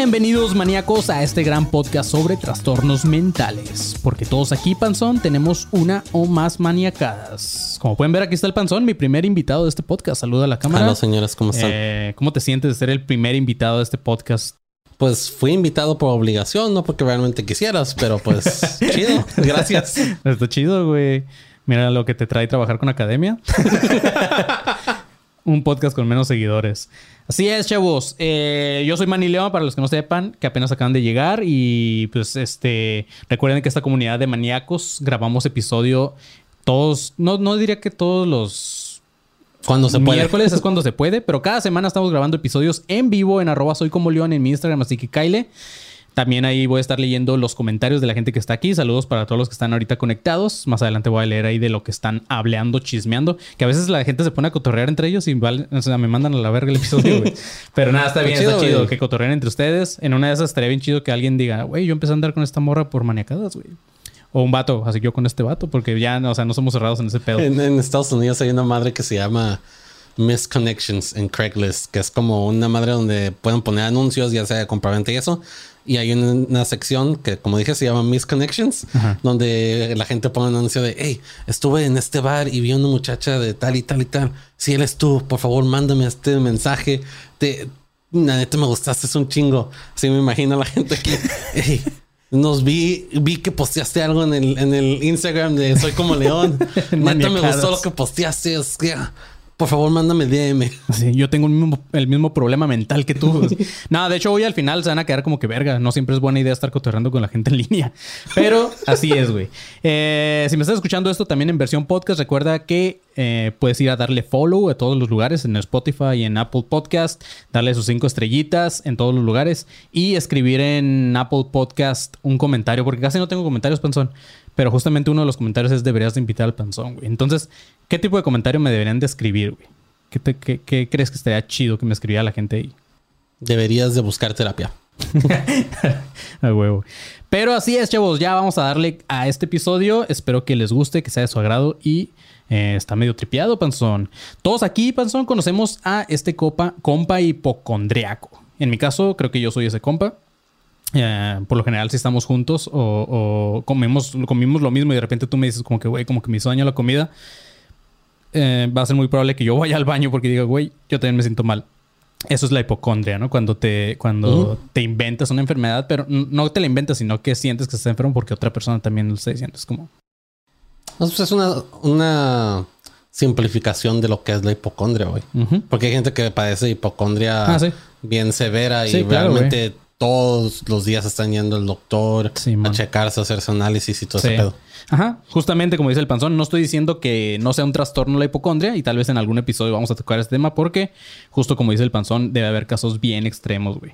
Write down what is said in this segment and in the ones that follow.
Bienvenidos maníacos a este gran podcast sobre trastornos mentales, porque todos aquí, Panzón, tenemos una o más maniacadas. Como pueden ver, aquí está el Panzón, mi primer invitado de este podcast. Saluda a la cámara. Hola señoras, ¿cómo están? Eh, ¿Cómo te sientes de ser el primer invitado de este podcast? Pues fui invitado por obligación, no porque realmente quisieras, pero pues chido. Gracias. Está chido, güey. Mira lo que te trae trabajar con Academia. Un podcast con menos seguidores. Así es, chavos. Eh, yo soy Manny León, para los que no sepan, que apenas acaban de llegar. Y pues este. Recuerden que esta comunidad de maníacos grabamos episodio todos. No, no diría que todos los Cuando se puede. miércoles es cuando se puede, pero cada semana estamos grabando episodios en vivo en arroba soy como león en mi Instagram, así que Kyle. También ahí voy a estar leyendo los comentarios de la gente que está aquí. Saludos para todos los que están ahorita conectados. Más adelante voy a leer ahí de lo que están hablando, chismeando. Que a veces la gente se pone a cotorrear entre ellos y vale- o sea, me mandan a la verga el episodio, güey. Pero nada, está bien, Está está chido, chido güey. que cotorreen entre ustedes. En una de esas estaría bien chido que alguien diga, güey, yo empecé a andar con esta morra por maniacadas, güey. O un vato, así que yo con este vato, porque ya, o sea, no somos cerrados en ese pedo. En, en Estados Unidos hay una madre que se llama Misconnections en Craigslist, que es como una madre donde pueden poner anuncios, ya sea de compraventa y eso. Y hay una, sección que, como dije, se llama Misconnections, donde la gente pone un anuncio de, hey, estuve en este bar y vi a una muchacha de tal y tal y tal. Si eres tú, por favor, mándame este mensaje. Te, la neta me gustaste, es un chingo. Así me imagino a la gente aquí. Hey, nos vi, vi que posteaste algo en el, en el Instagram de Soy como León. Neta me gustó lo que posteaste. Por favor, mándame DM. Sí, yo tengo el mismo, el mismo problema mental que tú. no, de hecho, hoy al final se van a quedar como que verga. No siempre es buena idea estar cotorreando con la gente en línea. Pero así es, güey. Eh, si me estás escuchando esto también en versión podcast, recuerda que eh, puedes ir a darle follow a todos los lugares, en Spotify y en Apple Podcast, darle sus cinco estrellitas en todos los lugares y escribir en Apple Podcast un comentario, porque casi no tengo comentarios, Panzón. Pero justamente uno de los comentarios es deberías de invitar al Panzón, güey. Entonces, ¿qué tipo de comentario me deberían de escribir, güey? ¿Qué, te- qué- qué crees que estaría chido que me escribiera la gente ahí? Deberías de buscar terapia. A huevo. Pero así es, chavos. Ya vamos a darle a este episodio. Espero que les guste, que sea de su agrado y eh, está medio tripeado, Panzón. Todos aquí, Panzón, conocemos a este copa, compa hipocondriaco. En mi caso, creo que yo soy ese compa. Eh, por lo general, si estamos juntos o, o comemos, comimos lo mismo y de repente tú me dices como que, güey, como que me hizo daño la comida, eh, va a ser muy probable que yo vaya al baño porque diga, güey, yo también me siento mal. Eso es la hipocondria, ¿no? Cuando te, cuando te inventas una enfermedad, pero no te la inventas, sino que sientes que estás enfermo porque otra persona también lo está diciendo. Es como, Pues es una, una simplificación de lo que es la hipocondria, güey. Porque hay gente que padece hipocondria Ah, sí. bien severa y Sí, claro, realmente todos los días están yendo al doctor Sí, a checarse, a hacerse análisis y todo Sí. ese pedo. Ajá, justamente como dice el panzón, no estoy diciendo que no sea un trastorno la hipocondria y tal vez en algún episodio vamos a tocar este tema porque justo como dice el panzón debe haber casos bien extremos, güey.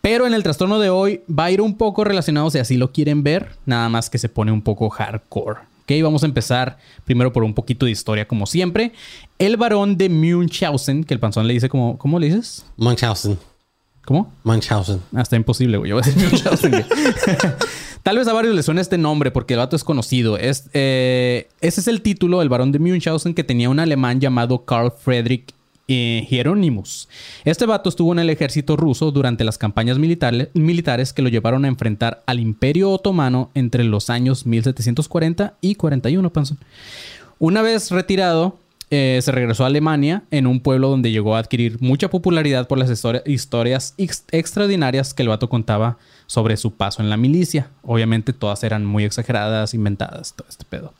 Pero en el trastorno de hoy va a ir un poco relacionado si así lo quieren ver, nada más que se pone un poco hardcore. Ok, vamos a empezar primero por un poquito de historia como siempre. El varón de Munchausen, que el panzón le dice como, ¿cómo le dices? Munchausen. ¿Cómo? Munchausen. Ah, está imposible, güey. Yo voy a decir Munchausen, güey. Tal vez a varios les suene este nombre porque el vato es conocido. Es, eh, ese es el título, el varón de Munchausen, que tenía un alemán llamado Carl Friedrich eh, Hieronymus. Este vato estuvo en el ejército ruso durante las campañas militare- militares que lo llevaron a enfrentar al Imperio Otomano entre los años 1740 y 41, Panzón. Una vez retirado, eh, se regresó a Alemania, en un pueblo donde llegó a adquirir mucha popularidad por las histori- historias ex- extraordinarias que el vato contaba sobre su paso en la milicia. Obviamente todas eran muy exageradas, inventadas, todo este pedo.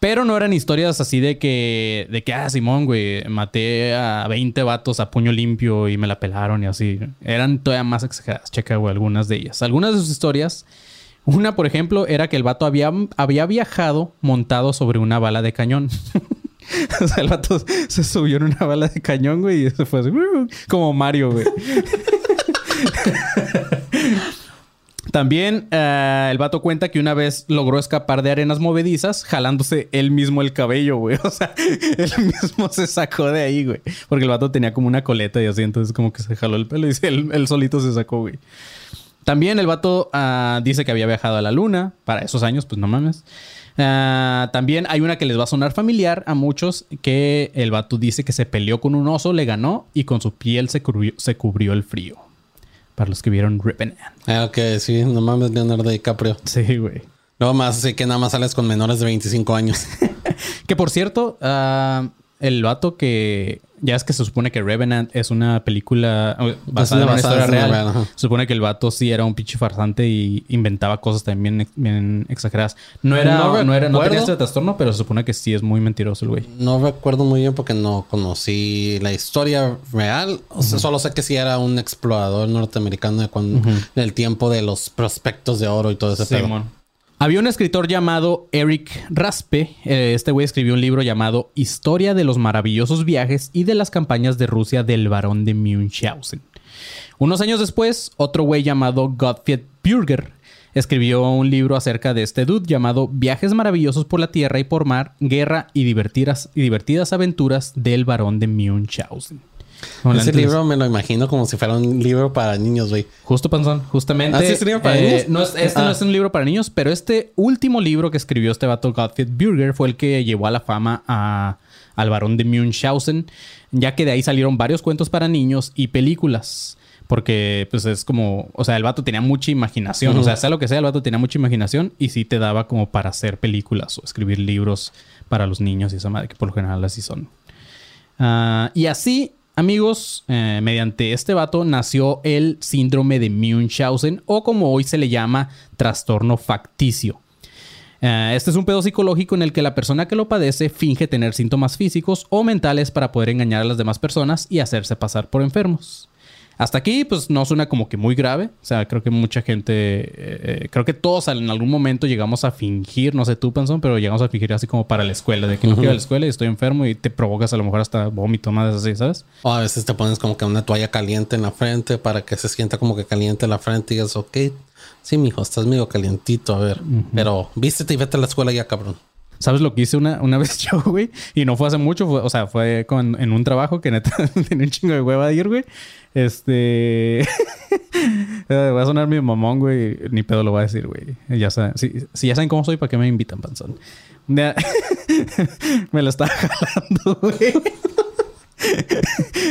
Pero no eran historias así de que, de que, ah, Simón, güey, maté a 20 vatos a puño limpio y me la pelaron y así. Eran todavía más exageradas, checa, güey, algunas de ellas. Algunas de sus historias, una, por ejemplo, era que el vato había, había viajado montado sobre una bala de cañón. o sea, el vato se subió en una bala de cañón, güey, y se fue así, como Mario, güey. También eh, el vato cuenta que una vez logró escapar de arenas movedizas jalándose él mismo el cabello, güey. O sea, él mismo se sacó de ahí, güey. Porque el vato tenía como una coleta y así, entonces como que se jaló el pelo y él, solito se sacó, güey. También el vato ah, dice que había viajado a la luna para esos años, pues no mames. Ah, también hay una que les va a sonar familiar a muchos, que el vato dice que se peleó con un oso, le ganó y con su piel se se cubrió el frío. Para los que vieron Revenant. Ah, ok, sí, no mames, Leonardo DiCaprio. Sí, güey. No más, así que nada más sales con menores de 25 años. que por cierto, uh, el vato que ya es que se supone que Revenant es una película basada en una historia real. se supone que el vato sí era un pinche farsante y inventaba cosas también bien exageradas. No era, no, era, no tenía este trastorno, pero se supone que sí es muy mentiroso el güey. No recuerdo muy bien porque no conocí la historia real. O sea, solo sé que sí era un explorador norteamericano de cuando, del tiempo de los prospectos de oro y todo ese tema. Había un escritor llamado Eric Raspe. Eh, este güey escribió un libro llamado Historia de los maravillosos viajes y de las campañas de Rusia del barón de Munchausen. Unos años después, otro güey llamado Gottfried Bürger escribió un libro acerca de este dude llamado Viajes maravillosos por la tierra y por mar, guerra y divertidas, y divertidas aventuras del barón de Munchausen. Ese libro me lo imagino como si fuera un libro para niños, güey. Justo, Panzón. Justamente. ¿Ah, es libro para eh, niños? No este no ah. es un libro para niños, pero este último libro que escribió este vato Gottfried Bürger fue el que llevó a la fama a, al barón de Munchausen, ya que de ahí salieron varios cuentos para niños y películas. Porque, pues es como, o sea, el vato tenía mucha imaginación. O sea, sea lo que sea, el vato tenía mucha imaginación y sí te daba como para hacer películas o escribir libros para los niños y esa madre, que por lo general así son. Ah, y así Amigos, eh, mediante este vato nació el síndrome de Munchausen o como hoy se le llama trastorno facticio. Eh, este es un pedo psicológico en el que la persona que lo padece finge tener síntomas físicos o mentales para poder engañar a las demás personas y hacerse pasar por enfermos. Hasta aquí, pues no suena como que muy grave. O sea, creo que mucha gente, eh, eh, creo que todos en algún momento llegamos a fingir, no sé tú, Panzón, pero llegamos a fingir así como para la escuela, de que no quiero a la escuela y estoy enfermo y te provocas a lo mejor hasta vómito, más así, ¿sabes? O a veces te pones como que una toalla caliente en la frente para que se sienta como que caliente la frente y digas, ok, sí, mijo, estás medio calientito, a ver, pero vístete y vete a la escuela ya, cabrón. ¿Sabes lo que hice una, una vez yo, güey? Y no fue hace mucho, o sea, fue con, en un trabajo que neta tenía un chingo de hueva de ir, güey. Este. va a sonar mi mamón, güey. Ni pedo lo voy a decir, güey. Ya saben. Si, si, ya saben cómo soy, ¿para qué me invitan, panzón? me lo estaba jalando, güey.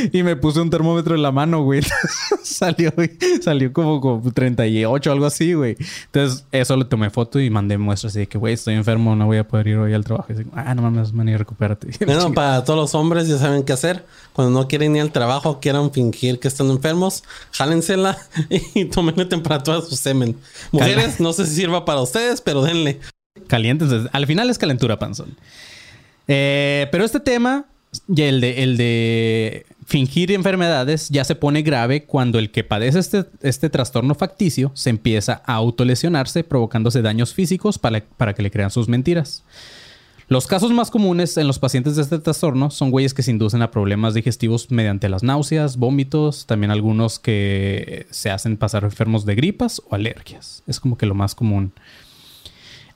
y me puse un termómetro en la mano, güey. salió, salió como, como 38, algo así, güey. Entonces, eso le tomé foto y mandé muestras de que, güey, estoy enfermo, no voy a poder ir hoy al trabajo. Y digo, ah, no mames, man, y recupérate. Bueno, para todos los hombres ya saben qué hacer. Cuando no quieren ir al trabajo, quieran fingir que están enfermos, jálensela y tomenle temperatura a su semen. Mujeres, no sé si sirva para ustedes, pero denle. Calientes. Al final es calentura, panzón. Eh, pero este tema y el de, el de fingir enfermedades ya se pone grave cuando el que padece este, este trastorno facticio se empieza a autolesionarse, provocándose daños físicos para, para que le crean sus mentiras. Los casos más comunes en los pacientes de este trastorno son güeyes que se inducen a problemas digestivos mediante las náuseas, vómitos, también algunos que se hacen pasar enfermos de gripas o alergias. Es como que lo más común.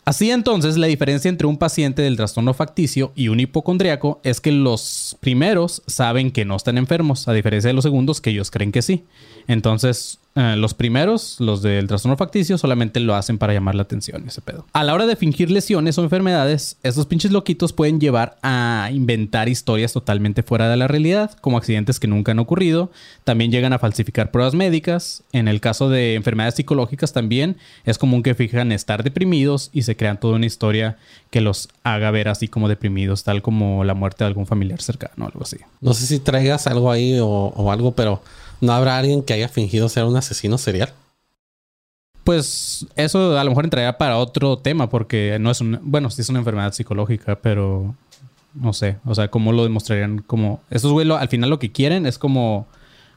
Así entonces, la diferencia entre un paciente del trastorno facticio y un hipocondriaco es que los primeros saben que no están enfermos, a diferencia de los segundos que ellos creen que sí. Entonces, eh, los primeros, los del trastorno facticio, solamente lo hacen para llamar la atención, ese pedo. A la hora de fingir lesiones o enfermedades, estos pinches loquitos pueden llevar a inventar historias totalmente fuera de la realidad, como accidentes que nunca han ocurrido. También llegan a falsificar pruebas médicas. En el caso de enfermedades psicológicas también es común que fijan estar deprimidos y se crean toda una historia que los haga ver así como deprimidos, tal como la muerte de algún familiar cercano o algo así. No sé si traigas algo ahí o algo, pero ¿No habrá alguien que haya fingido ser un asesino serial? Pues eso a lo mejor entraría para otro tema, porque no es un. Bueno, sí es una enfermedad psicológica, pero no sé. O sea, ¿cómo lo demostrarían? Como. Estos güey lo- al final lo que quieren es como.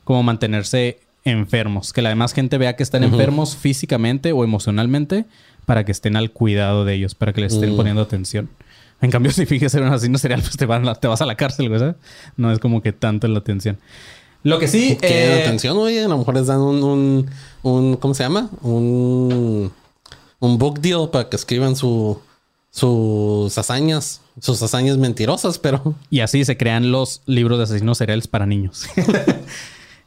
Como mantenerse enfermos. Que la demás gente vea que están enfermos físicamente o emocionalmente para que estén al cuidado de ellos, para que les estén poniendo atención. En cambio, si finges ser un asesino serial, pues te, van te vas a la cárcel, güey. No es como que tanto la atención. Lo que sí. Que eh, atención, güey. A lo mejor les dan un, un, un- ¿cómo se llama? Un, un book deal para que escriban su, sus hazañas, sus hazañas mentirosas, pero Y así se crean los libros de asesinos seriales para niños.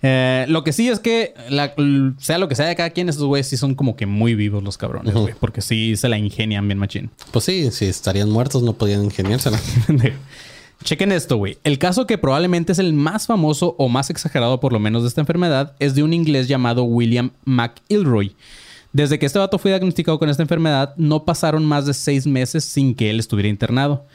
Eh, lo que sí es que, la- sea lo que sea de cada quien, estos güeyes sí son como que muy vivos los cabrones, güey. Porque sí se la ingenian bien machín. pues sí, si estarían muertos no podían ingeniársela. Chequen esto, güey. El caso que probablemente es el más famoso o más exagerado por lo menos de esta enfermedad es de un inglés llamado William McIlroy. Desde que este vato fue diagnosticado con esta enfermedad, no pasaron más de seis meses sin que él estuviera internado.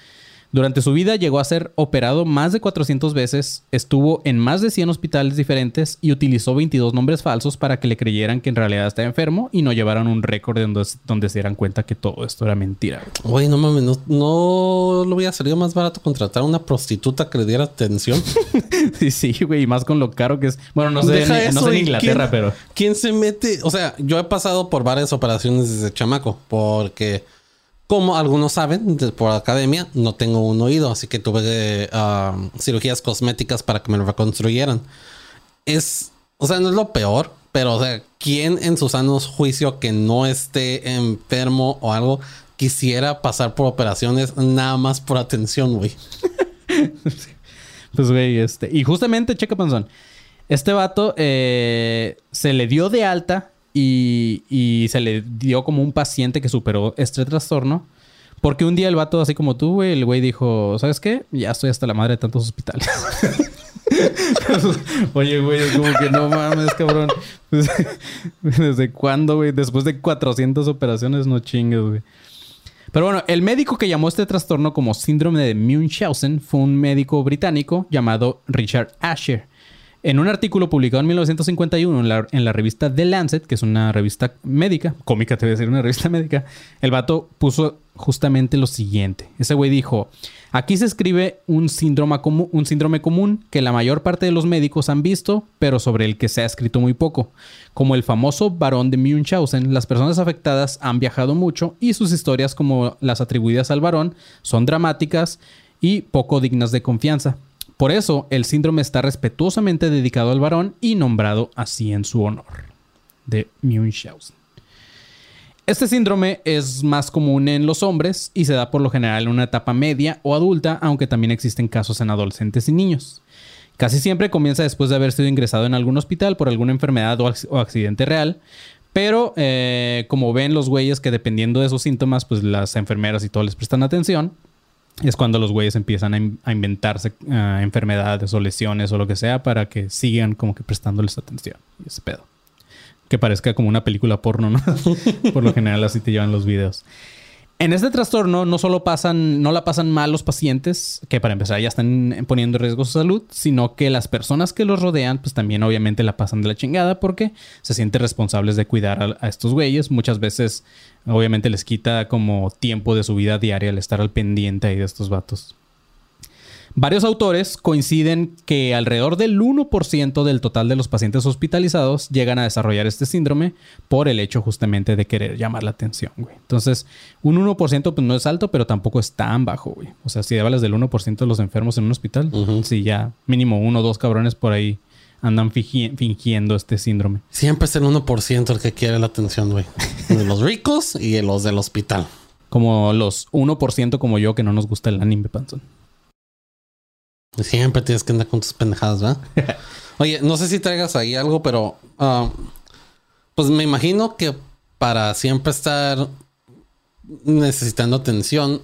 Durante su vida llegó a ser operado más de 400 veces, estuvo en más de 100 hospitales diferentes y utilizó 22 nombres falsos para que le creyeran que en realidad estaba enfermo y no llevaran un récord donde, donde se dieran cuenta que todo esto era mentira. Güey, no mames, no, no le hubiera salido más barato contratar a una prostituta que le diera atención. Sí, sí, güey, y más con lo caro que es. Bueno, no sé, en, no sé en ¿y Inglaterra, quién- pero. ¿Quién se mete? O sea, yo he pasado por varias operaciones desde chamaco, porque como algunos saben, por academia, no tengo un oído, así que tuve eh, cirugías cosméticas para que me lo reconstruyeran. Es, o sea, no es lo peor, pero, o sea, ¿quién en su sano juicio que no esté enfermo o algo quisiera pasar por operaciones nada más por atención, güey? Pues, güey, este. Y justamente, checa panzón. Este vato eh, se le dio de alta y, se le dio como un paciente que superó este trastorno. Porque un día el vato, así como tú, güey, el güey dijo: ¿Sabes qué? Ya estoy hasta la madre de tantos hospitales. Oye, güey, es como que no mames, cabrón. ¿Desde cuándo, güey? Después de 400 operaciones, no chingues, güey. Pero bueno, el médico que llamó este trastorno como síndrome de Munchausen fue un médico británico llamado Richard Asher. En un artículo publicado en 1951 en la, en la revista The Lancet, que es una revista médica, cómica te voy a decir, una revista médica, el vato puso justamente lo siguiente. Ese güey dijo, aquí se escribe un síndrome, común que la mayor parte de los médicos han visto, pero sobre el que se ha escrito muy poco. Como el famoso varón de Munchausen, las personas afectadas han viajado mucho y sus historias como las atribuidas al varón son dramáticas y poco dignas de confianza. Por eso, el síndrome está respetuosamente dedicado al varón y nombrado así en su honor, de Munchausen. Este síndrome es más común en los hombres y se da por lo general en una etapa media o adulta, aunque también existen casos en adolescentes y niños. Casi siempre comienza después de haber sido ingresado en algún hospital por alguna enfermedad o, ac- o accidente real, pero eh, como ven los güeyes que dependiendo de sus síntomas, pues las enfermeras y todo les prestan atención, es cuando los güeyes empiezan a, in- a inventarse ah, enfermedades o lesiones o lo que sea para que sigan como que prestándoles atención. Y ese pedo. Que parezca como una película porno, ¿no? Por lo general así te llevan los videos. En este trastorno no solo pasan, no la pasan mal los pacientes, que para empezar ya están poniendo en riesgo su salud, sino que las personas que los rodean, pues también obviamente la pasan de la chingada porque se sienten responsables de cuidar a, a estos güeyes. Muchas veces, obviamente, les quita como tiempo de su vida diaria el estar al pendiente ahí de estos vatos. Varios autores coinciden que alrededor del 1% del total de los pacientes hospitalizados llegan a desarrollar este síndrome por el hecho justamente de querer llamar la atención, güey. Entonces, un 1% pues no es alto, pero tampoco es tan bajo, güey. O sea, si hablas del 1% de los enfermos en un hospital, sí, ya mínimo uno o dos cabrones por ahí andan fingi- fingiendo este síndrome. Siempre es el 1% el que quiere la atención, güey. De los ricos y de los del hospital. Como los 1% como yo que no nos gusta el anime, panzón. Siempre tienes que andar con tus pendejadas, ¿verdad? Oye, no sé si traigas ahí algo, pero ah, pues me imagino que para siempre estar necesitando atención,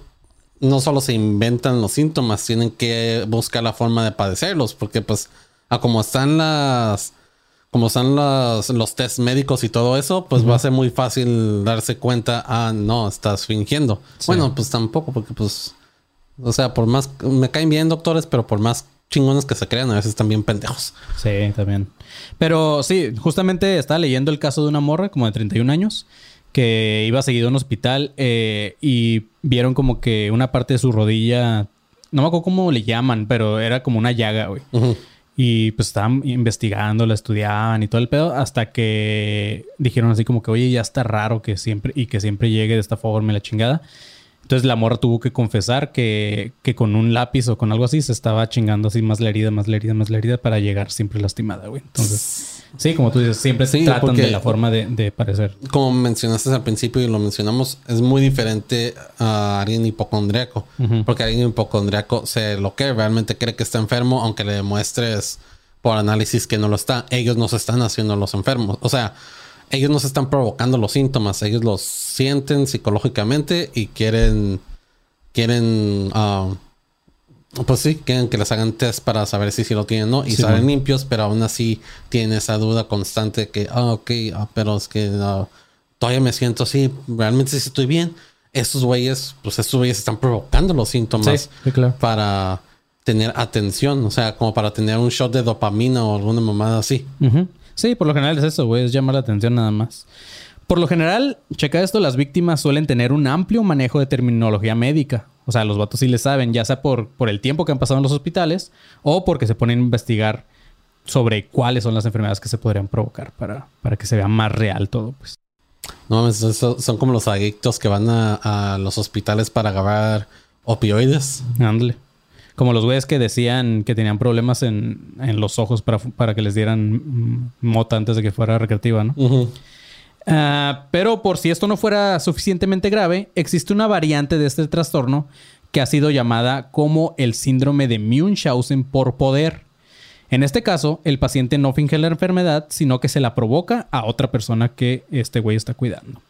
no solo se inventan los síntomas, tienen que buscar la forma de padecerlos, porque pues a como están las como están las, los test médicos y todo eso, pues va a ser muy fácil darse cuenta, ah, no, estás fingiendo. Bueno, pues tampoco, porque pues, o sea, por más, me caen bien doctores, pero por más chingones que se crean, a veces están bien pendejos. Sí, también. Pero sí, justamente estaba leyendo el caso de una morra como de 31 años que iba seguido a un hospital eh, y vieron como que una parte de su rodilla, no me acuerdo cómo le llaman, pero era como una llaga, güey. Y pues estaban investigando, la estudiaban y todo el pedo, hasta que dijeron así como que, oye, ya está raro que siempre, y que siempre llegue de esta forma la chingada. Entonces la morra tuvo que confesar que, que, con un lápiz o con algo así se estaba chingando así más la herida, más la herida, más la herida para llegar siempre lastimada, güey. Entonces, sí, como tú dices, siempre se tratan de la forma de, de, parecer. Como mencionaste al principio y lo mencionamos, es muy diferente a alguien hipocondriaco. Porque alguien hipocondriaco se lo que realmente cree que está enfermo, aunque le demuestres por análisis que no lo está. Ellos no se están haciendo los enfermos. O sea, ellos no se están provocando los síntomas, ellos los sienten psicológicamente y quieren, quieren, ah, pues sí, quieren que les hagan test para saber si, si lo tienen o no y salen limpios, pero aún así tienen esa duda constante que, ah, ok, ah, pero es que todavía me siento así, realmente sí estoy bien. Estos güeyes, pues estos güeyes están provocando los síntomas para tener atención, o sea, como para tener un shot de dopamina o alguna mamada así. Sí, por lo general es eso, güey, es llamar la atención nada más. Por lo general, checa esto, las víctimas suelen tener un amplio manejo de terminología médica. O sea, los vatos sí le saben, ya sea por, por el tiempo que han pasado en los hospitales o porque se ponen a investigar sobre cuáles son las enfermedades que se podrían provocar para, para que se vea más real todo, pues. No, son como los adictos que van a, a los hospitales para agarrar opioides. Ándale. Como los güeyes que decían que tenían problemas en, los ojos para, para, que les dieran mota antes de que fuera recreativa, ¿no? Ah, pero por si esto no fuera suficientemente grave, existe una variante de este trastorno que ha sido llamada como el síndrome de Munchausen por poder. En este caso, el paciente no finge la enfermedad, sino que se la provoca a otra persona que este güey está cuidando.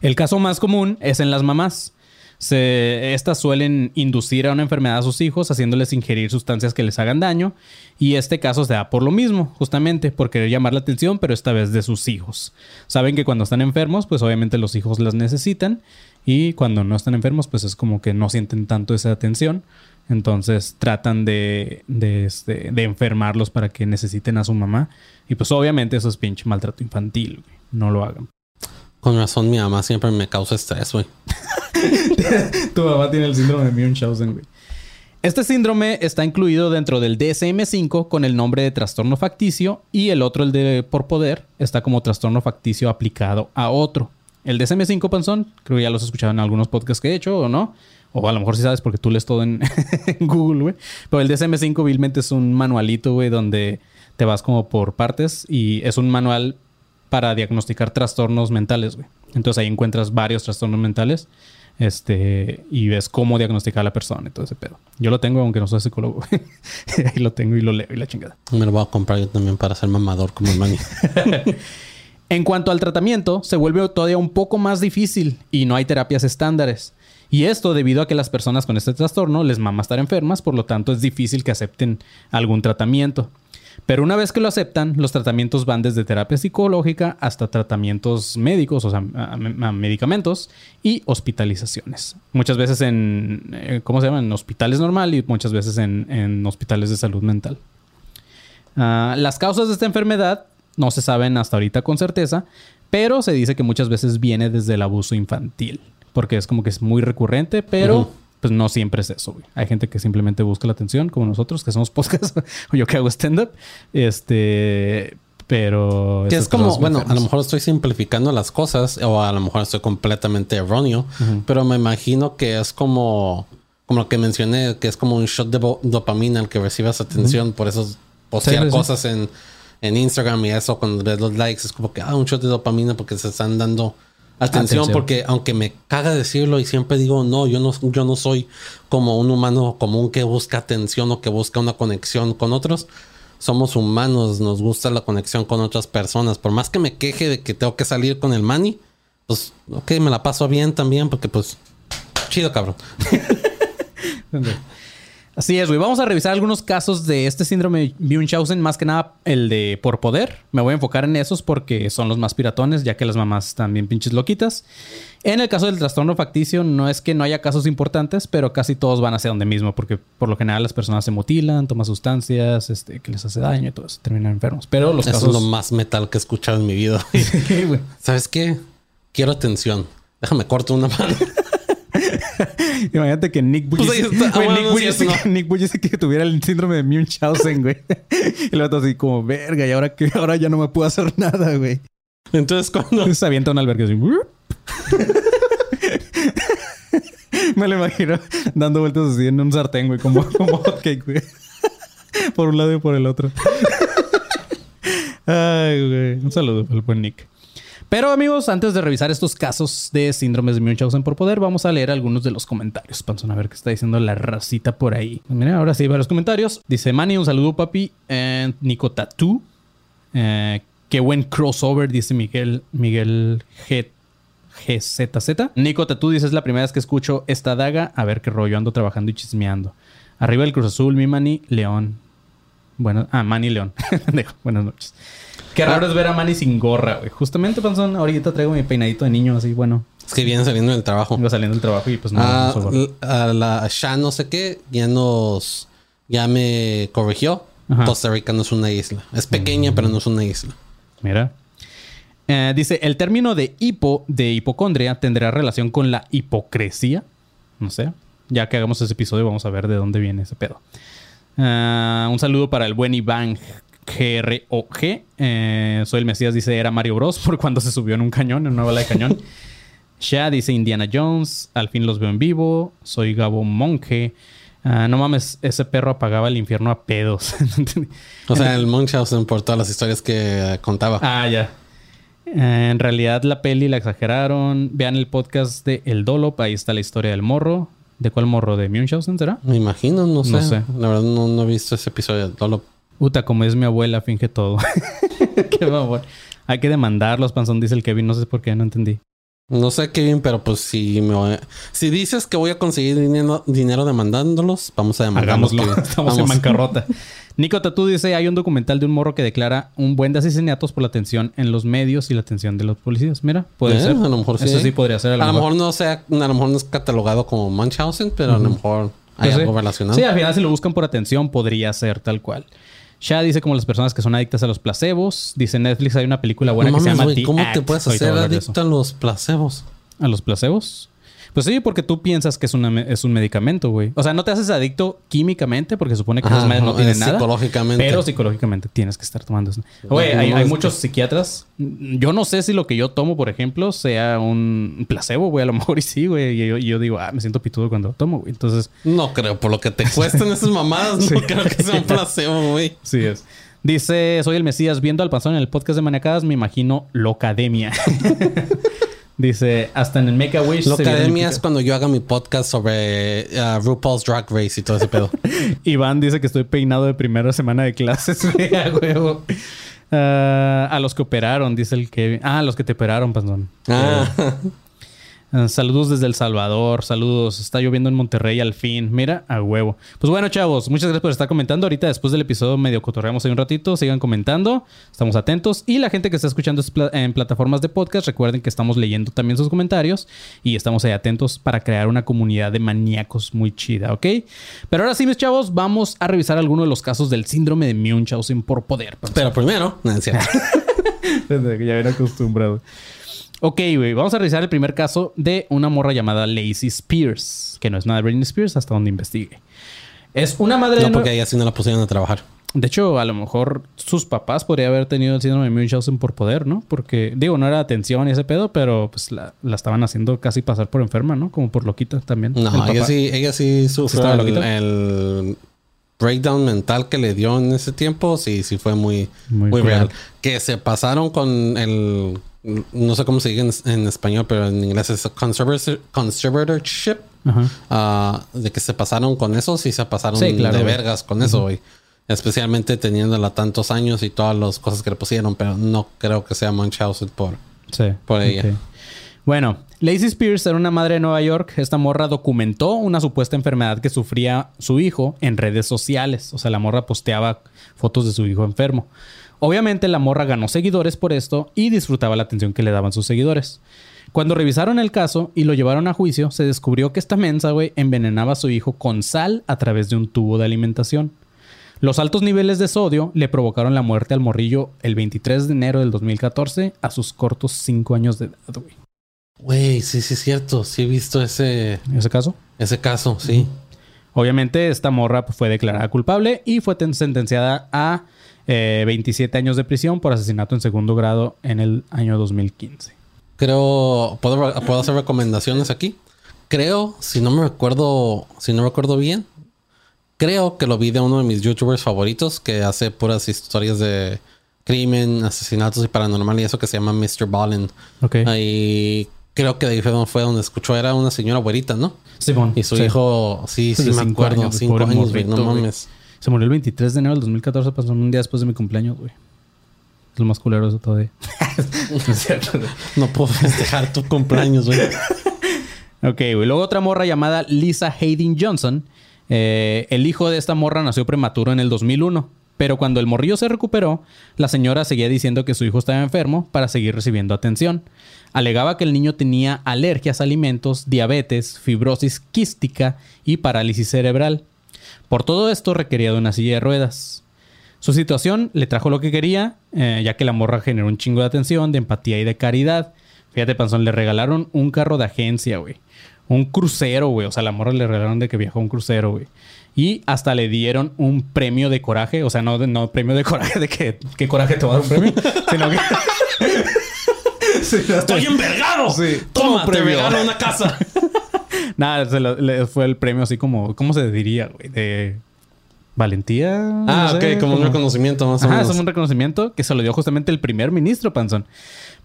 El caso más común es en las mamás estas suelen inducir a una enfermedad a sus hijos haciéndoles ingerir sustancias que les hagan daño y este caso se da por lo mismo, justamente por querer llamar la atención, pero esta vez de sus hijos. Saben que cuando están enfermos, pues obviamente los hijos las necesitan y cuando no están enfermos, pues es como que no sienten tanto esa atención. Entonces tratan de, de, este, de enfermarlos para que necesiten a su mamá. Y pues obviamente eso es pinche maltrato infantil, No lo hagan. Con razón, mi mamá siempre me causa estrés, güey. tu mamá tiene el síndrome de Munchausen, güey. Este síndrome está incluido dentro del DSM-5 con el nombre de trastorno facticio y el otro, el de por poder, está como trastorno facticio aplicado a otro. El DSM-5, Panzón, creo que ya los escuchado en algunos podcasts que he hecho o no. O a lo mejor sí sabes porque tú lees todo en, Google, güey. Pero el DSM-5 vilmente es un manualito, güey, donde te vas como por partes y es un manual para diagnosticar trastornos mentales, güey. Entonces ahí encuentras varios trastornos mentales este, y ves cómo diagnosticar a la persona y todo ese pedo. Yo lo tengo, aunque no soy psicólogo. Ahí lo tengo y lo leo y la chingada. Me lo voy a comprar yo también para ser mamador como el mani. en cuanto al tratamiento, se vuelve todavía un poco más difícil y no hay terapias estándares. Y esto debido a que las personas con este trastorno les mama estar enfermas, por lo tanto es difícil que acepten algún tratamiento. Pero una vez que lo aceptan, los tratamientos van desde terapia psicológica hasta tratamientos médicos, o sea, medicamentos y hospitalizaciones. Muchas veces en, eh, ¿cómo se llaman? En hospitales normal y muchas veces en, hospitales de salud mental. Ah, las causas de esta enfermedad no se saben hasta ahorita con certeza, pero se dice que muchas veces viene desde el abuso infantil, porque es como que es muy recurrente, pero pues no siempre es eso, güey. Hay gente que simplemente busca la atención, como nosotros, que somos podcast, o yo que hago stand-up. Este, pero... Que es como, bueno, a lo mejor estoy simplificando las cosas, o a lo mejor estoy completamente erróneo, pero me imagino que es como, como lo que mencioné, que es como un shot de dopamina al que recibas atención, por eso postear cosas en, en Instagram y eso, cuando ves los likes, es como que, ah, un shot de dopamina porque se están dando Atención, porque aunque me caga decirlo y siempre digo, no, yo no, yo no soy como un humano común que busca atención o que busca una conexión con otros. Somos humanos, nos gusta la conexión con otras personas. Por más que me queje de que tengo que salir con el money, pues, ok, me la paso bien también, porque pues, chido cabrón. Así es, güey. Vamos a revisar algunos casos de este síndrome de Munchausen, más que nada el de por poder. Me voy a enfocar en esos porque son los más piratones, ya que las mamás están bien pinches loquitas. En el caso del trastorno facticio, no es que no haya casos importantes, pero casi todos van hacia donde mismo, porque por lo general las personas se mutilan, toman sustancias, este, que les hace daño y todo eso, terminan enfermos. Pero los Eso casos. es lo más metal que he escuchado en mi vida. ¿Sabes qué? Quiero atención. Déjame corto una mano. Imagínate que Nick Pues Bujicic, Ah, que tuviera el síndrome de Munchausen, güey. Y el vato así como, verga, y ahora que ahora ya no me puedo hacer nada, güey. Entonces, cuando Se avienta un albergue así. Me lo imagino dando vueltas así en un sartén, güey, como, como hotcake, güey. Por un lado y por el otro. Ay, güey. Un saludo para el buen Nick. Pero amigos, antes de revisar estos casos de síndromes de Munchausen por poder, vamos a leer algunos de los comentarios. Panzón, a ver qué está diciendo la racita por ahí. Mira, ahora sí varios comentarios. Dice Manny, un saludo papi. And Nico Tattoo. Eh, qué buen crossover, dice Miguel, Miguel G. GZZ. Nico Tatú dice: Es la primera vez que escucho esta daga. A ver qué rollo. Ando trabajando y chismeando. Arriba el Cruz Azul, mi Manny León. Bueno, ah, Manny León. Buenas noches. Qué raro es ver a Manny sin gorra, güey. Justamente, Panzón, ahorita traigo mi peinadito de niño así, bueno. es que vienen saliendo del trabajo. Vengo saliendo del trabajo y pues no, Ah, no a la Sha no sé qué ya nos ya me corrigió. Ajá. Costa Rica no es una isla. Es pequeña, pero no es una isla. Mira. Eh, dice, el término de hipo, de hipocondria, tendrá relación con la hipocresía. No sé. Ya que hagamos ese episodio, vamos a ver de dónde viene ese pedo. Ah, un saludo para el buen Iván GROG. Eh, soy el Mesías, dice, era Mario Bros. por cuando se subió en un cañón, en una bala de cañón. Sha dice Indiana Jones. Al fin los veo en vivo. Soy Gabo Monje. Ah, no mames, ese perro apagaba el infierno a pedos. O sea, el Munchausen por todas las historias que eh, contaba. Ah, ya. Eh, en realidad la peli la exageraron. Vean el podcast de El Dolop. Ahí está la historia del morro. ¿De cuál morro? ¿De Munchausen será? Me imagino, no sé. No sé. La verdad no, no he visto ese episodio. No lo- Uta, como es mi abuela, finge todo. Qué mamón. Hay que demandarlos, panzón, dice el Kevin. No sé por qué, no entendí. No sé bien, pero pues si me voy a- si dices que voy a conseguir dinero, dinero demandándolos, vamos a demandarlos. Hagámoslo. Kevin. Estamos en Vamos. bancarrota. Nico Tatú dice: Hay un documental de un morro que declara un buen de asesinatos por la atención en los medios y la atención de los policías. Mira, puede Eh, ser. A lo mejor sí. Eso sí podría ser. A lo mejor no sea, a lo mejor no es catalogado como Munchausen, pero a lo mejor hay Pues sí. algo relacionado. Sí, al final si lo buscan por atención podría ser tal cual. Sha dice como las personas que son adictas a los placebos. Dice Netflix hay una película buena No que se llama The ¿Cómo Act. te puedes hacer adicto a los placebos? ¿A los placebos? Pues sí, porque tú piensas que es, una es un medicamento, güey. O sea, no te haces adicto químicamente porque supone que Ajá, no no, tienen es nada. psicológicamente. Pero psicológicamente tienes que estar tomando eso. Güey, No, hay, no, hay muchos que- psiquiatras. Yo no sé si lo que yo tomo, por ejemplo, sea un placebo, güey. A lo mejor y sí, güey. Y yo, yo digo, ah, me siento pitudo cuando lo tomo, güey. Entonces, No creo, por lo que te cuestan esas mamadas, no creo que sea un placebo, güey. Sí es. Dice, soy el Mesías. Viendo al panzón en el podcast de Maniacadas, me imagino Locademia. Dice, hasta en el Make a Wish. Lo se el es cuando yo haga mi podcast sobre uh, RuPaul's Drag Race y todo ese pedo. Iván dice que estoy peinado de primera semana de clases, güey, a huevo. Ah, a los que operaron, dice el Kevin. Ah, a los que te operaron, panzón. Ah, Ah, saludos desde El Salvador, saludos. Está lloviendo en Monterrey al fin. Mira, a huevo. Pues bueno, chavos, muchas gracias por estar comentando. Ahorita, después del episodio, medio cotorreamos ahí un ratito. Sigan comentando, estamos atentos. Y la gente que está escuchando en plataformas de podcast, recuerden que estamos leyendo también sus comentarios y estamos ahí atentos para crear una comunidad de maníacos muy chida, ¿ok? Pero ahora sí, mis chavos, vamos a revisar algunos de los casos del síndrome de Munchausen por poder. pero primero, no, es cierto. Desde que ya era acostumbrado. Ok, güey. Vamos a revisar el primer caso de una morra llamada Lacey Spears. Que no es nada de Britney Spears hasta donde investigue. Es una madre de... No, porque ella sí no la pusieron a trabajar. De hecho, a lo mejor sus papás podrían haber tenido el síndrome de Munchausen por poder, ¿no? Porque, digo, no era atención y ese pedo, pero pues la, la estaban haciendo casi pasar por enferma, ¿no? Como por loquita también. No, ella sí, ella sí sufrió el, breakdown mental que le dio en ese tiempo. Sí, sí fue muy, Muy real. Que se pasaron con el... No sé cómo se dice en, en español, pero en inglés es conservator- conservatorship. Ajá. Ah, de que se pasaron con eso, sí se pasaron Sí, claro, de vergas con eso, güey. Especialmente teniéndola tantos años y todas las cosas que le pusieron, pero no creo que sea Munchausen por... Sí. Por ella. Bueno, Lacey Spears era una madre de Nueva York. Esta morra documentó una supuesta enfermedad que sufría su hijo en redes sociales. O sea, la morra posteaba fotos de su hijo enfermo. Obviamente la morra ganó seguidores por esto y disfrutaba la atención que le daban sus seguidores. Cuando revisaron el caso y lo llevaron a juicio, se descubrió que esta mensa, güey, envenenaba a su hijo con sal a través de un tubo de alimentación. Los altos niveles de sodio le provocaron la muerte al morrillo el 23 de enero del 2014 a sus cortos 5 años de edad, güey. Güey, sí, sí es cierto. Sí he visto ese, ¿Ese caso? ese caso, sí. Obviamente esta morra pues, fue declarada culpable y fue ten- sentenciada a eh, 27 años de prisión por asesinato en segundo grado en el año 2015. Creo, ¿puedo, puedo hacer recomendaciones aquí. Creo, si no me recuerdo, si no recuerdo bien, creo que lo vi de uno de mis youtubers favoritos que hace puras historias de crimen, asesinatos y paranormal y eso que se llama Mr. Ballin. Ok. Ahí creo que de ahí fue donde, escuchó, era una señora güerita, ¿no? Simón. Y su Sí. hijo, sí, sí, me acuerdo, años, cinco años, no güey. Se murió el 23 de enero del 2014, pasó un día después de mi cumpleaños, güey. Es lo más culero de eso todavía. No es cierto, güey. No puedo festejar tu cumpleaños, güey. Ok, güey. Luego otra morra llamada Lisa Hayden Johnson. Eh, el hijo de esta morra nació prematuro en el 2001. Pero cuando el morrillo se recuperó, la señora seguía diciendo que su hijo estaba enfermo para seguir recibiendo atención. Alegaba que el niño tenía alergias a alimentos, diabetes, fibrosis quística y parálisis cerebral. Por todo esto requería de una silla de ruedas. Su situación le trajo lo que quería, eh, ya que la morra generó un chingo de atención, de empatía y de caridad. Fíjate, Panzón, le regalaron un carro de agencia, güey. Un crucero, güey. O sea, la morra le regalaron de que viajó un crucero, güey. Y hasta le dieron un premio de coraje. O sea, no, no premio de coraje de que qué coraje te va a dar un premio, sino que. Sí, ¡Estoy envergado! Sí. Toma, Toma, te premio. regalo una casa. Nada, se lo- le- fue el premio así como. ¿Cómo se diría, güey? De. Valentía. Ah, no sé, ok, como un reconocimiento más o menos. es un reconocimiento que se lo dio justamente el primer ministro, Panzón.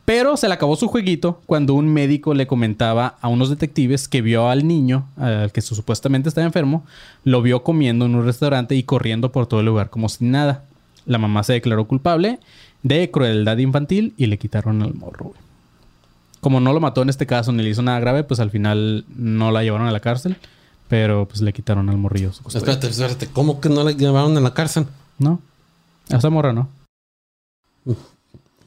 Pero se le acabó su jueguito cuando un médico le comentaba a unos detectives que vio al niño, al que su- supuestamente estaba enfermo, lo vio comiendo en un restaurante y corriendo por todo el lugar como si nada. La mamá se declaró culpable de crueldad infantil y le quitaron al morro. güey. Como no lo mató en este caso ni le hizo nada grave, pues al final no la llevaron a la cárcel, pero pues le quitaron al morrillo. su custodia. Espérate, espérate. ¿Cómo que no la llevaron a la cárcel? ¿No? A esa morra no.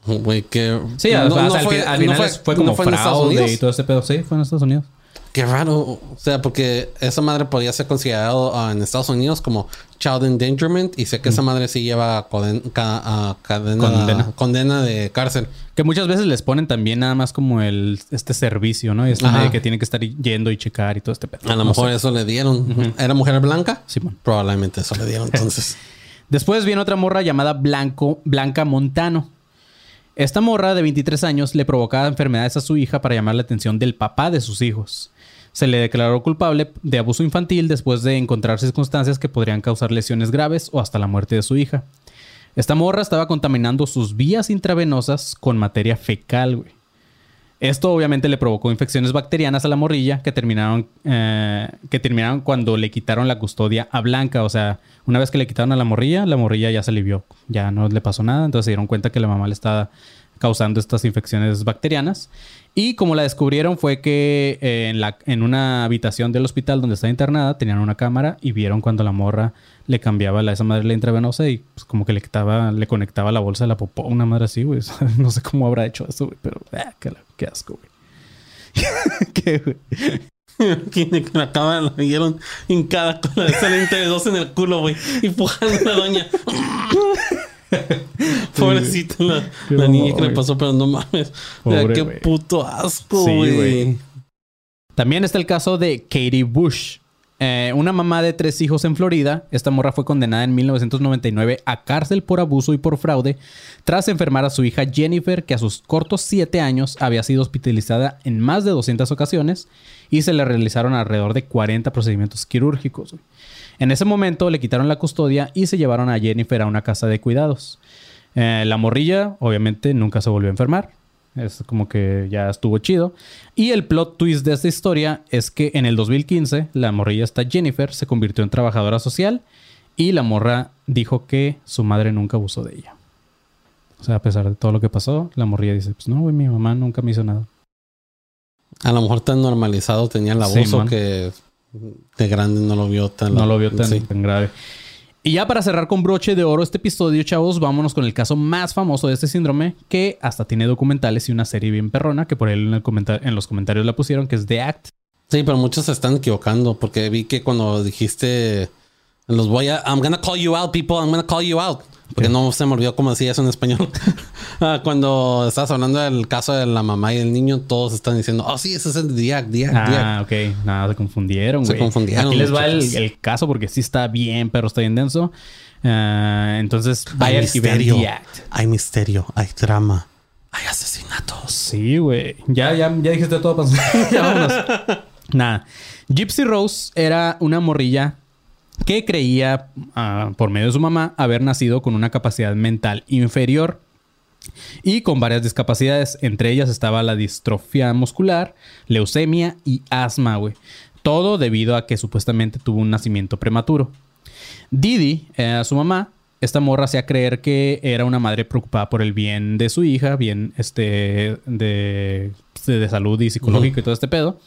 Güey, que... Sí, no- al, no al fue- fin- al no final fue- fue, como fue en Estados fraude Unidos. y todo este pedo. Sí, fue en Estados Unidos. Qué raro. O sea, porque esa madre podría ser considerado ah, en Estados Unidos como child endangerment y sé que esa madre sí lleva coden- ca- cadena, Condena. condena. de cárcel. Que muchas veces les ponen también nada más como el este servicio, ¿no? Y Ajá. de que tiene que estar yendo y checar y todo este pedo. A lo No mejor sé. eso le dieron. ¿Era mujer blanca? Simón. Probablemente eso le dieron entonces. Después viene otra morra llamada Blanco, Blanca Montano. Esta morra de 23 años le provocaba enfermedades a su hija para llamar la atención del papá de sus hijos. Se le declaró culpable de abuso infantil después de encontrar circunstancias que podrían causar lesiones graves o hasta la muerte de su hija. Esta morra estaba contaminando sus vías intravenosas con materia fecal, güey. Esto obviamente le provocó infecciones bacterianas a la morrilla que terminaron, eh, que terminaron cuando le quitaron la custodia a Blanca. O sea, una vez que le quitaron a la morrilla, la morrilla ya se alivió. Ya no le pasó nada. Entonces se dieron cuenta que la mamá le estaba causando estas infecciones bacterianas. Y como la descubrieron fue que eh, en, la, en una habitación del hospital donde estaba internada tenían una cámara y vieron cuando la morra le cambiaba la, esa madre la intravenosa y pues, como que le quitaba, le conectaba la bolsa de la popó, una madre así, güey. no sé cómo habrá hecho eso, güey, pero ah, qué, asco, güey. ¿Qué, güey? Tiene que la cámara la vieron hincada con la de dos en el culo, güey. Y empujando a la doña. Pobrecita la, niña que le pasó, pero no mames. Mira, qué puto asco, güey. También está el caso de Katie Bush. Eh, una mamá de tres hijos en Florida. Esta morra fue condenada en 1999 a cárcel por abuso y por fraude tras enfermar a su hija Jennifer, que a sus cortos siete años había sido hospitalizada en más de 200 ocasiones y se le realizaron alrededor de 40 procedimientos quirúrgicos. En ese momento le quitaron la custodia y se llevaron a Jennifer a una casa de cuidados. Eh, la morrilla, obviamente, nunca se volvió a enfermar. Es como que ya estuvo chido. Y el plot twist de esta historia es que en el 2015 la morrilla esta Jennifer se convirtió en trabajadora social y la morra dijo que su madre nunca abusó de ella. O sea, a pesar de todo lo que pasó, la morrilla dice, pues no, güey, mi mamá nunca me hizo nada. A lo mejor tan normalizado tenía el abuso que de grande no lo vio tan... No lo vio tan, Sí. tan grave. Y ya para cerrar con broche de oro este episodio, chavos, vámonos con el caso más famoso de este síndrome, que hasta tiene documentales y una serie bien perrona, que por ahí en, el en los comentarios la pusieron, que es The Act. Sí, pero muchos se están equivocando porque vi que cuando dijiste los voy a I'm gonna call you out, people, I'm gonna call you out. Porque no se me olvidó cómo decía eso en español. Ah, cuando estás hablando del caso de la mamá y el niño, todos están diciendo, oh sí, ese es el Diac, Diac, Diac. Ah, ok. Nada, se confundieron, Se güey. confundieron, Aquí les va el, caso porque sí está bien, pero está bien denso. Ah, entonces, Hay misterio, hay misterio, hay drama, hay asesinatos. Sí, güey. Ya, ya, ya dijiste todo, ya vámonos. Nada. Gypsy Rose era una morrilla que creía, ah, por medio de su mamá, haber nacido con una capacidad mental inferior y con varias discapacidades. Entre ellas estaba la distrofia muscular, leucemia y asma, güey. Todo debido a que supuestamente tuvo un nacimiento prematuro. Didi, eh, su mamá, esta morra hacía creer que era una madre preocupada por el bien de su hija, bien este de, de salud y psicológico y todo este pedo,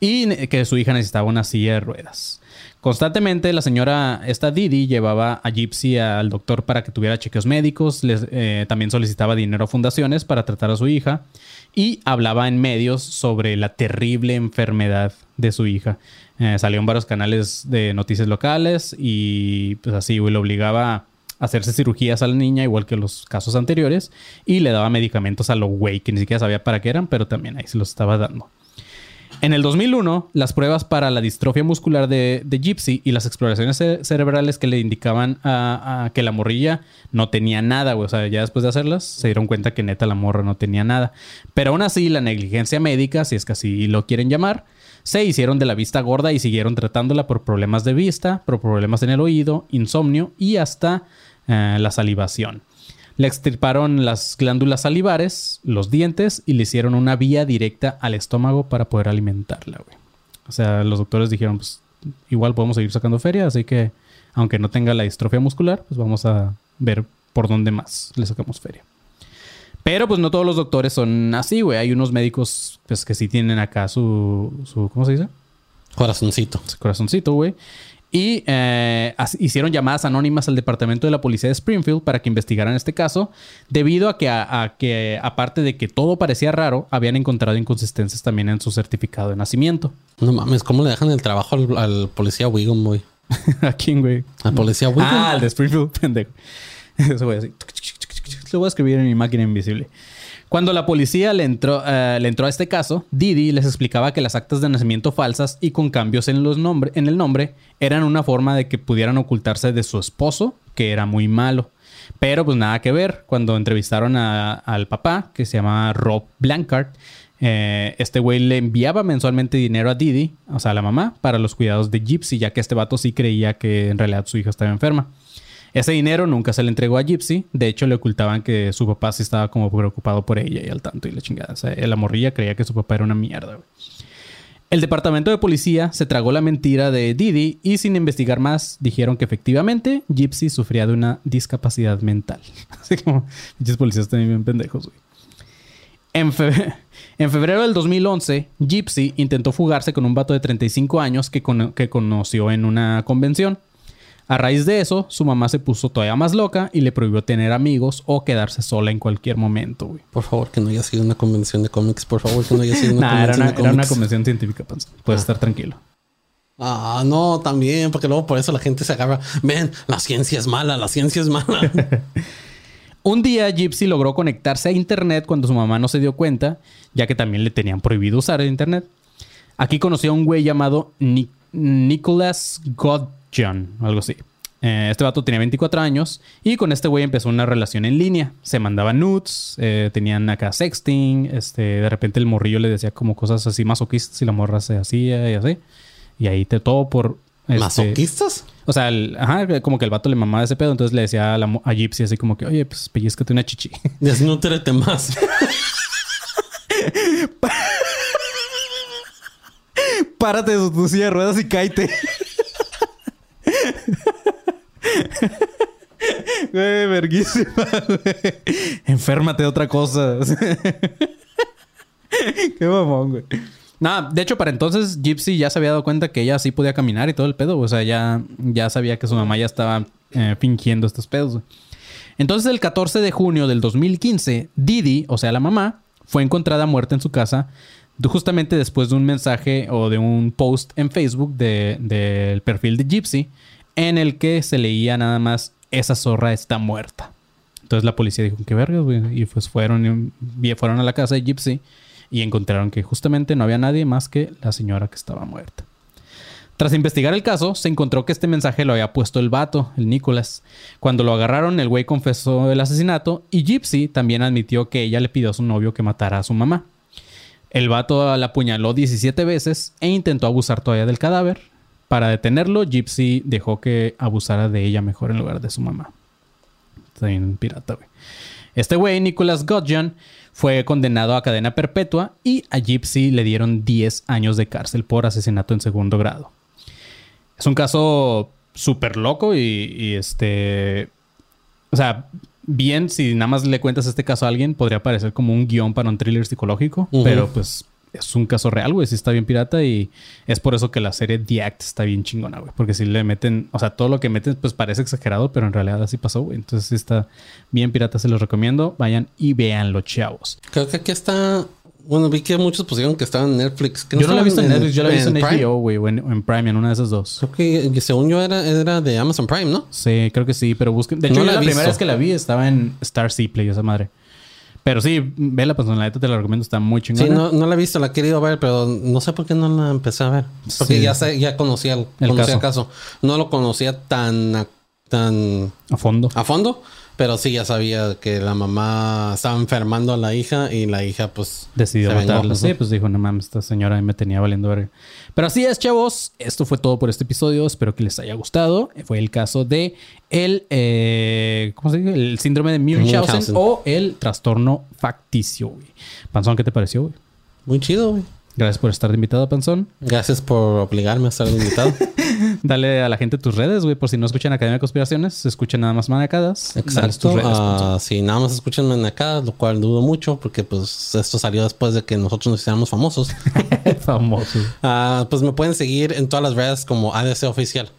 y que su hija necesitaba una silla de ruedas. Constantemente la señora, esta Didi, llevaba a Gypsy al doctor para que tuviera chequeos médicos, les, eh, también solicitaba dinero a fundaciones para tratar a su hija y hablaba en medios sobre la terrible enfermedad de su hija. Eh, salió en varios canales de noticias locales y pues así, le obligaba a hacerse cirugías a la niña, igual que los casos anteriores, y le daba medicamentos a lo güey, que ni siquiera sabía para qué eran, pero también ahí se los estaba dando. En el 2001, las pruebas para la distrofia muscular de, de Gypsy y las exploraciones ce- cerebrales que le indicaban a, que la morrilla no tenía nada. O sea, ya después de hacerlas, se dieron cuenta que neta la morra no tenía nada. Pero aún así, la negligencia médica, si es que así lo quieren llamar, se hicieron de la vista gorda y siguieron tratándola por problemas de vista, por problemas en el oído, insomnio y hasta eh, la salivación. Le extirparon las glándulas salivares, los dientes y le hicieron una vía directa al estómago para poder alimentarla, güey. O sea, los doctores dijeron, pues igual podemos seguir sacando feria, así que aunque no tenga la distrofia muscular, pues vamos a ver por dónde más le sacamos feria. Pero pues no todos los doctores son así, güey. Hay unos médicos pues que sí tienen acá su, su ¿cómo se dice? Corazoncito. Su corazoncito, güey. Y eh, hicieron llamadas anónimas al departamento de la policía de Springfield para que investigaran este caso, debido a que, a, a que aparte de que todo parecía raro, habían encontrado inconsistencias también en su certificado de nacimiento. No mames, ¿cómo le dejan el trabajo al, al policía Wiggum, güey? ¿A quién, güey? Al policía Wiggum. Ah, el de Springfield, pendejo. Eso voy a decir. Lo voy a escribir en mi máquina invisible. Cuando la policía le entró, eh, le entró a este caso, Didi les explicaba que las actas de nacimiento falsas y con cambios en, los nombre, en el nombre eran una forma de que pudieran ocultarse de su esposo, que era muy malo. Pero pues nada que ver. Cuando entrevistaron a- al papá, que se llama Rob Blancard, eh, este güey le enviaba mensualmente dinero a Didi, o sea, a la mamá, para los cuidados de Gypsy, ya que este vato sí creía que en realidad su hija estaba enferma. Ese dinero nunca se le entregó a Gypsy. De hecho, le ocultaban que su papá sí estaba como preocupado por ella y al tanto y la chingada. O sea, la morrilla creía que su papá era una mierda, güey. El departamento de policía se tragó la mentira de Didi y sin investigar más dijeron que efectivamente Gypsy sufría de una discapacidad mental. Así como, muchos policías también bien pendejos, güey. En, fe- en febrero del 2011, Gypsy intentó fugarse con un vato de 35 años que, que conoció en una convención. A raíz de eso, su mamá se puso todavía más loca y le prohibió tener amigos o quedarse sola en cualquier momento, güey. Por favor, que no haya sido una convención de cómics. Por favor, que no haya sido una Nah, era convención una, de era una cómics. convención científica, Panza. Puedes estar tranquilo. Ah, no, también, porque luego por eso la gente se agarra. Ven, la ciencia es mala, la ciencia es mala. Un día Gypsy logró conectarse a internet cuando su mamá no se dio cuenta, ya que también le tenían prohibido usar el internet. Aquí conoció a un güey llamado Ni- Nicholas Godjon, algo así. Eh, este vato tenía 24 años y con este güey empezó una relación en línea. Se mandaban nudes, eh, tenían acá sexting, este, de repente el morrillo le decía como cosas así masoquistas y la morra se hacía y así. Y ahí te todo por... este, ¿Masoquistas? o sea, el- ajá, como que el vato le mamaba ese pedo, entonces le decía a, la, a Gypsy así como que, oye, pues pellizcate una chichi. Desnútrete más. Párate de tu silla de ruedas y cáete. Güey, verguísima, güey. Enférmate de otra cosa. Qué mamón, güey. Nada, de hecho, para entonces Gypsy ya se había dado cuenta que ella sí podía caminar y todo el pedo. O sea, ya, ya sabía que su mamá ya estaba eh, fingiendo estos pedos. Entonces, el 14 de junio del 2015, Didi, o sea, la mamá, fue encontrada muerta en su casa justamente después de un mensaje o de un post en Facebook de- del perfil de Gypsy en el que se leía nada más esa zorra está muerta. Entonces la policía dijo, qué verga, güey. Y pues fueron, y- fueron a la casa de Gypsy y encontraron que justamente no había nadie más que la señora que estaba muerta. Tras investigar el caso, se encontró que este mensaje lo había puesto el vato, el Nicholas. Cuando lo agarraron, el güey confesó el asesinato y Gypsy también admitió que ella le pidió a su novio que matara a su mamá. El vato la apuñaló 17 veces e intentó abusar todavía del cadáver. Para detenerlo, Gypsy dejó que abusara de ella mejor en lugar de su mamá. Está bien pirata, güey. Este güey, Nicholas Godjan, fue condenado a cadena perpetua y a Gypsy le dieron 10 años de cárcel por asesinato en segundo grado. Es un caso súper loco y, y este... O sea, bien, si nada más le cuentas este caso a alguien, podría parecer como un guion para un thriller psicológico, pero pues es un caso real, güey. Sí está bien pirata y es por eso que la serie The Act está bien chingona, güey. Porque si le meten, o sea, todo lo que meten, pues parece exagerado, pero en realidad así pasó, güey. Entonces sí está bien pirata, se los recomiendo. Vayan y véanlo, chavos. Creo que aquí está. Bueno, vi que muchos pusieron que estaba en Netflix. ¿Que Yo no la he visto en Netflix, yo la he visto en? HBO, güey, o en, Prime, en una de esas dos. Creo que según yo era, era de Amazon Prime, ¿no? Sí, creo que sí, pero busquen. De hecho, No la primera vez que la vi estaba en Star Play, esa madre. Pero sí, ve la personalidad, te la recomiendo, está muy chingona. Sí, no, no la he visto, la he querido ver, pero no sé por qué no la empecé a ver. Porque Sí. ya sé, ya conocía el, el caso. caso. No lo conocía tan, a- tan A fondo. a fondo, pero sí ya sabía que la mamá estaba enfermando a la hija y la hija pues Decidió matarla. Sí, pues dijo, no mames, esta señora me tenía valiendo verga. Pero así es, chavos. Esto fue todo por este episodio. Espero que les haya gustado. Fue el caso de el, eh, ¿cómo se dice? El síndrome de Munchausen, Munchausen. o el trastorno facticio, güey. Panzón, ¿qué te pareció, güey? Muy chido, güey. Gracias por estar de invitado, Panzón. Gracias por obligarme a estar invitado. Dale a la gente tus redes, güey, por si no escuchan Academia de Conspiraciones, se escuchan nada más manacadas. Exacto. tus redes, Panzón. Ah, si nada más escuchan acá, lo cual dudo mucho porque pues esto salió después de que nosotros nos hiciéramos famosos. Famoso. Ah, pues me pueden seguir en todas las redes como ADC Oficial.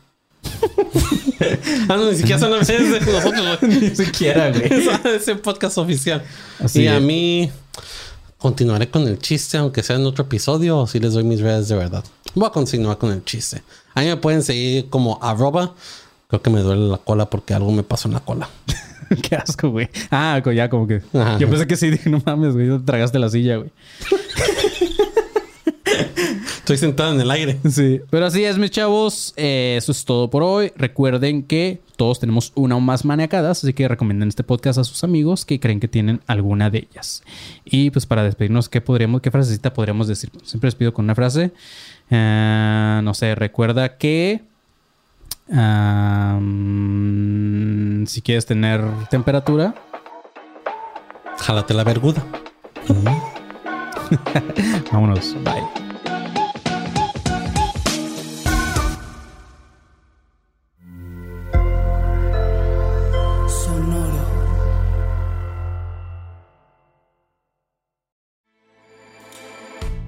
ah, no, ni siquiera son las redes de nosotros, güey. Ni siquiera, güey. Es ADC Podcast Oficial. Así y a mí continuaré con el chiste, aunque sea en otro episodio, o si les doy mis redes de verdad. Voy a continuar con el chiste. A mí me pueden seguir como arroba. Creo que me duele la cola porque algo me pasó en la cola. Qué asco, güey. Ah, ya como que. Ajá. Yo pensé que sí, dije, no mames, güey, te tragaste la silla, güey. Estoy sentado en el aire. Sí. Pero así es, mis chavos. Eh, eso es todo por hoy. Recuerden que todos tenemos una o más maniacadas, así que recomienden este podcast a sus amigos que creen que tienen alguna de ellas. Y pues para despedirnos, ¿qué podríamos, qué frasecita podríamos decir? Siempre despido con una frase. Ah, no sé, recuerda que. si quieres tener temperatura, Jálate la verguda. vámonos. Bye.